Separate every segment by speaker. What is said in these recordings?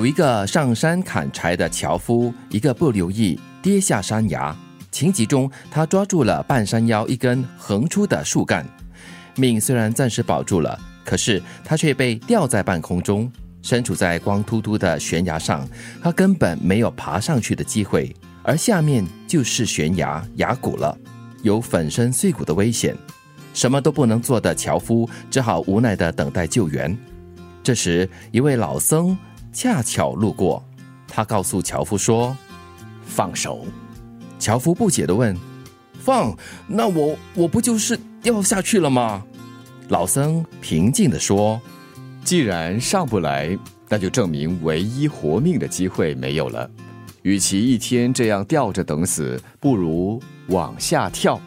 Speaker 1: 有一个上山砍柴的樵夫，一个不留意跌下山崖。情急中，他抓住了半山腰一根横出的树干，命虽然暂时保住了，可是他却被吊在半空中，身处在光秃秃的悬崖上，他根本没有爬上去的机会，而下面就是悬崖崖谷了，有粉身碎骨的危险。什么都不能做的樵夫，只好无奈的等待救援。这时，一位老僧恰巧路过，他告诉樵夫说：“
Speaker 2: 放手。”
Speaker 1: 樵夫不解地问：“放？那我我不就是掉下去了吗？”老僧平静地说：“
Speaker 2: 既然上不来，那就证明唯一活命的机会没有了。与其一天这样吊着等死，不如往下跳。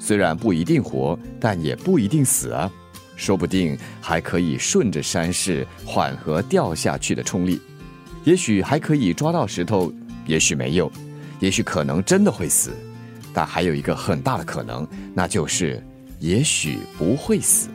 Speaker 2: 虽然不一定活，但也不一定死啊。说不定还可以顺着山势缓和掉下去的冲力，也许还可以抓到石头，也许没有。”也许可能真的会死，但还有一个很大的可能，那就是也许不会死。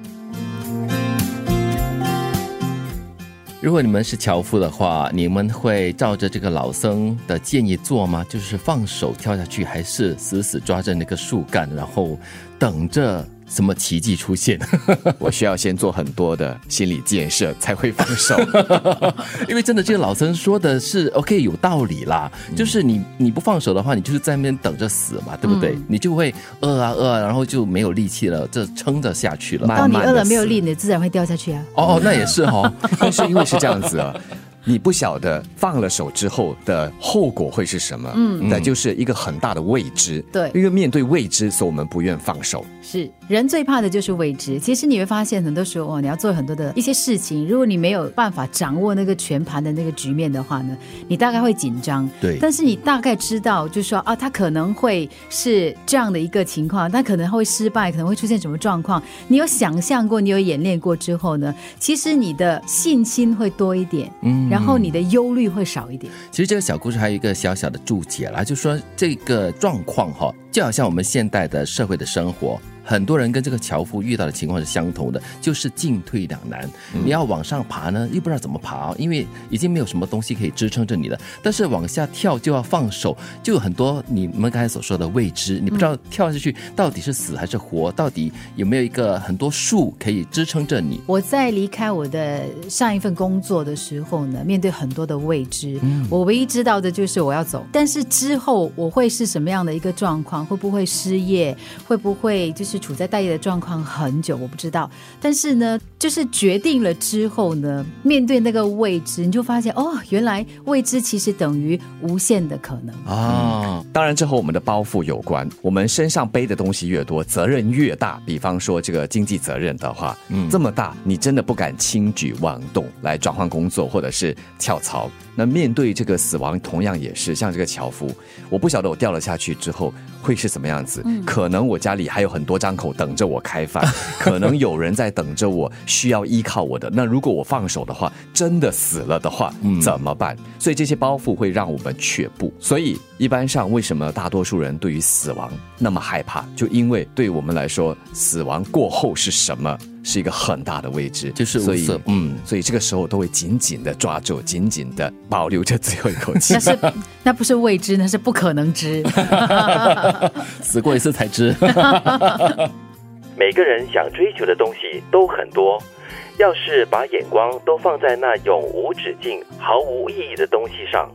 Speaker 1: 如果你们是樵夫的话，你们会照着这个老僧的建议做吗？就是放手跳下去，还是死死抓着那个树干，然后等着？什么奇迹出现？
Speaker 2: 我需要先做很多的心理建设才会放手，
Speaker 1: 因为真的这个老僧说的是 OK 有道理啦，就是你你不放手的话，你就是在那边等着死嘛，对不对？你就会饿啊饿啊，然后就没有力气了，这撑着下去了。
Speaker 3: 当你饿了没有力，你自然会掉下去啊。
Speaker 1: 哦，那也是哦，
Speaker 2: 但是因为是这样子啊。你不晓得放了手之后的后果会是什么，嗯，那就是一个很大的未知。
Speaker 3: 对，
Speaker 2: 因为面对未知，所以我们不愿放手。
Speaker 3: 是人最怕的就是未知。其实你会发现，很多时候哦，你要做很多的一些事情，如果你没有办法掌握那个全盘的那个局面的话呢，你大概会紧张。
Speaker 1: 对，
Speaker 3: 但是你大概知道，就是说啊，他可能会是这样的一个情况，他可能会失败，可能会出现什么状况。你有想象过，你有演练过之后呢，其实你的信心会多一点。嗯。然后你的忧虑会少一点。
Speaker 1: 其实这个小故事还有一个小小的注解啦，就说这个状况哈，就好像我们现代的社会的生活。很多人跟这个樵夫遇到的情况是相同的，就是进退两难。你要往上爬呢，又不知道怎么爬，因为已经没有什么东西可以支撑着你了。但是往下跳就要放手，就有很多你们刚才所说的未知，你不知道跳下去到底是死还是活，到底有没有一个很多树可以支撑着你。
Speaker 3: 我在离开我的上一份工作的时候呢，面对很多的未知，我唯一知道的就是我要走。但是之后我会是什么样的一个状况？会不会失业？会不会就是？是处在待业的状况很久，我不知道。但是呢，就是决定了之后呢，面对那个未知，你就发现哦，原来未知其实等于无限的可能
Speaker 2: 啊。当然，这和我们的包袱有关。我们身上背的东西越多，责任越大。比方说这个经济责任的话，嗯，这么大，你真的不敢轻举妄动来转换工作或者是跳槽。那面对这个死亡，同样也是像这个樵夫，我不晓得我掉了下去之后会是什么样子。可能我家里还有很多张口等着我开饭，可能有人在等着我，需要依靠我的。那如果我放手的话，真的死了的话，怎么办？所以这些包袱会让我们却步。所以一般上，为什么大多数人对于死亡那么害怕？就因为对我们来说，死亡过后是什么？是一个很大的未知，
Speaker 1: 就是
Speaker 2: 所以，嗯，所以这个时候都会紧紧的抓住，紧紧的保留着最后一口气。
Speaker 3: 那是那不是未知，那是不可能知。
Speaker 1: 死过一次才知。
Speaker 4: 每个人想追求的东西都很多，要是把眼光都放在那永无止境、毫无意义的东西上，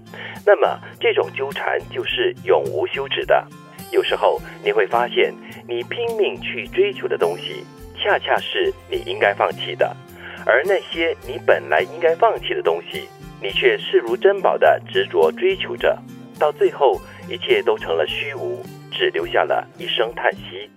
Speaker 4: 那么这种纠缠就是永无休止的。有时候你会发现，你拼命去追求的东西。恰恰是你应该放弃的，而那些你本来应该放弃的东西，你却视如珍宝的执着追求着，到最后一切都成了虚无，只留下了一声叹息。